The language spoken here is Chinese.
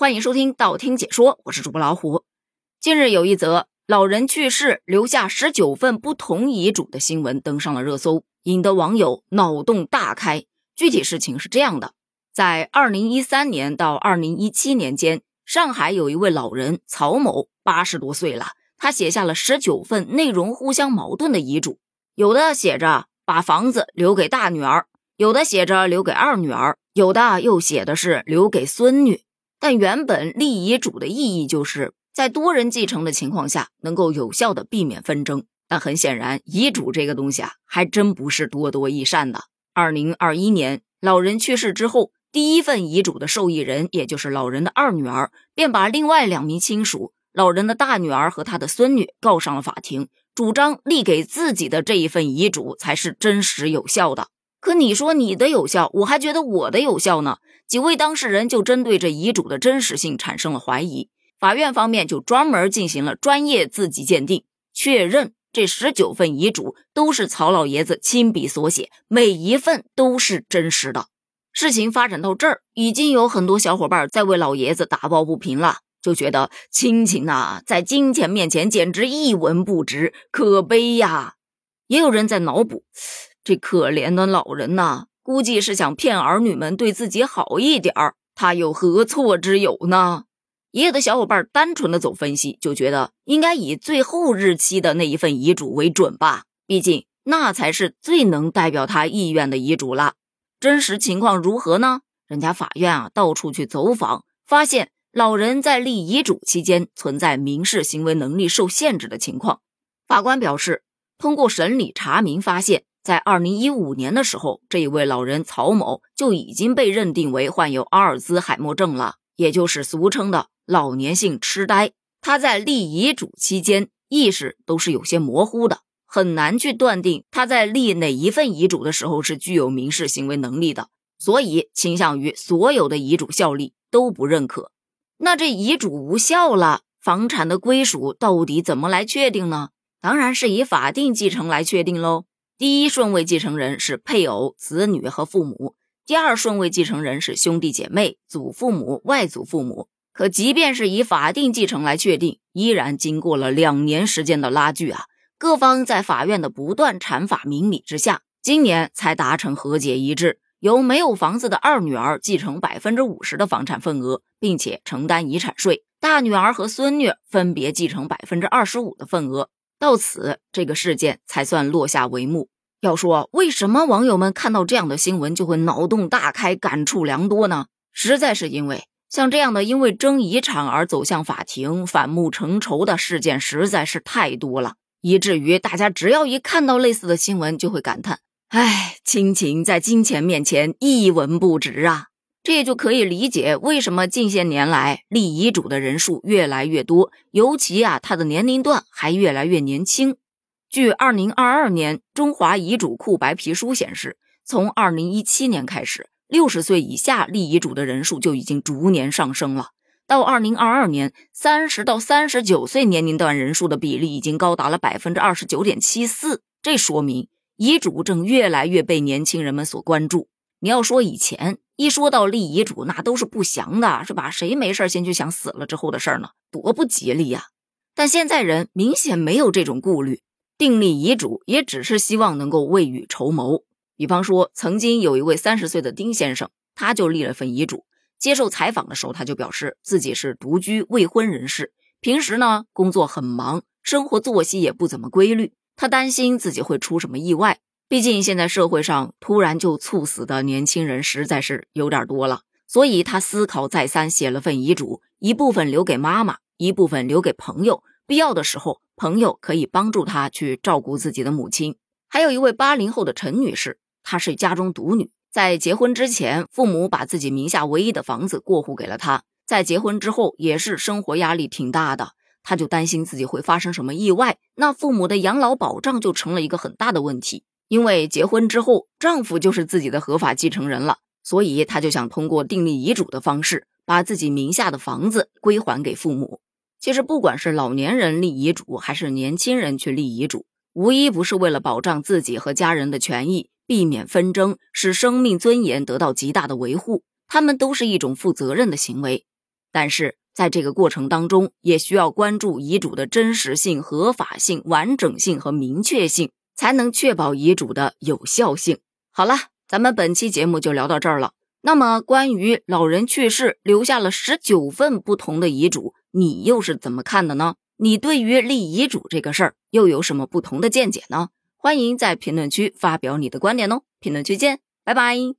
欢迎收听道听解说，我是主播老虎。近日有一则老人去世留下十九份不同遗嘱的新闻登上了热搜，引得网友脑洞大开。具体事情是这样的：在二零一三年到二零一七年间，上海有一位老人曹某，八十多岁了，他写下了十九份内容互相矛盾的遗嘱，有的写着把房子留给大女儿，有的写着留给二女儿，有的又写的是留给孙女。但原本立遗嘱的意义就是在多人继承的情况下，能够有效的避免纷争。但很显然，遗嘱这个东西啊，还真不是多多益善的。二零二一年，老人去世之后，第一份遗嘱的受益人，也就是老人的二女儿，便把另外两名亲属，老人的大女儿和他的孙女告上了法庭，主张立给自己的这一份遗嘱才是真实有效的。可你说你的有效，我还觉得我的有效呢。几位当事人就针对这遗嘱的真实性产生了怀疑，法院方面就专门进行了专业字迹鉴定，确认这十九份遗嘱都是曹老爷子亲笔所写，每一份都是真实的。事情发展到这儿，已经有很多小伙伴在为老爷子打抱不平了，就觉得亲情呐，在金钱面前简直一文不值，可悲呀。也有人在脑补。这可怜的老人呐，估计是想骗儿女们对自己好一点儿，他有何错之有呢？也有的小伙伴单纯的走分析，就觉得应该以最后日期的那一份遗嘱为准吧，毕竟那才是最能代表他意愿的遗嘱了。真实情况如何呢？人家法院啊，到处去走访，发现老人在立遗嘱期间存在民事行为能力受限制的情况。法官表示，通过审理查明发现。在二零一五年的时候，这一位老人曹某就已经被认定为患有阿尔兹海默症了，也就是俗称的老年性痴呆。他在立遗嘱期间意识都是有些模糊的，很难去断定他在立哪一份遗嘱的时候是具有民事行为能力的，所以倾向于所有的遗嘱效力都不认可。那这遗嘱无效了，房产的归属到底怎么来确定呢？当然是以法定继承来确定喽。第一顺位继承人是配偶、子女和父母；第二顺位继承人是兄弟姐妹、祖父母、外祖父母。可即便是以法定继承来确定，依然经过了两年时间的拉锯啊！各方在法院的不断阐法明理之下，今年才达成和解一致，由没有房子的二女儿继承百分之五十的房产份额，并且承担遗产税；大女儿和孙女分别继承百分之二十五的份额。到此，这个事件才算落下帷幕。要说为什么网友们看到这样的新闻就会脑洞大开、感触良多呢？实在是因为像这样的因为争遗产而走向法庭、反目成仇的事件实在是太多了，以至于大家只要一看到类似的新闻，就会感叹：“唉，亲情在金钱面前一文不值啊！”这也就可以理解为什么近些年来立遗嘱的人数越来越多，尤其啊，他的年龄段还越来越年轻。据二零二二年中华遗嘱库白皮书显示，从二零一七年开始，六十岁以下立遗嘱的人数就已经逐年上升了。到二零二二年，三十到三十九岁年龄段人数的比例已经高达了百分之二十九点七四，这说明遗嘱正越来越被年轻人们所关注。你要说以前一说到立遗嘱，那都是不祥的，是吧？谁没事先去想死了之后的事儿呢？多不吉利呀！但现在人明显没有这种顾虑，订立遗嘱也只是希望能够未雨绸缪。比方说，曾经有一位三十岁的丁先生，他就立了份遗嘱。接受采访的时候，他就表示自己是独居未婚人士，平时呢工作很忙，生活作息也不怎么规律，他担心自己会出什么意外。毕竟现在社会上突然就猝死的年轻人实在是有点多了，所以他思考再三，写了份遗嘱，一部分留给妈妈，一部分留给朋友，必要的时候朋友可以帮助他去照顾自己的母亲。还有一位八零后的陈女士，她是家中独女，在结婚之前，父母把自己名下唯一的房子过户给了她，在结婚之后也是生活压力挺大的，她就担心自己会发生什么意外，那父母的养老保障就成了一个很大的问题。因为结婚之后，丈夫就是自己的合法继承人了，所以她就想通过订立遗嘱的方式，把自己名下的房子归还给父母。其实，不管是老年人立遗嘱，还是年轻人去立遗嘱，无一不是为了保障自己和家人的权益，避免纷争，使生命尊严得到极大的维护。他们都是一种负责任的行为。但是在这个过程当中，也需要关注遗嘱的真实性、合法性、完整性和明确性，才能确保遗嘱的有效性。好了，咱们本期节目就聊到这儿了。那么，关于老人去世留下了十九份不同的遗嘱，你又是怎么看的呢？你对于立遗嘱这个事儿又有什么不同的见解呢？欢迎在评论区发表你的观点哦！评论区见，拜拜。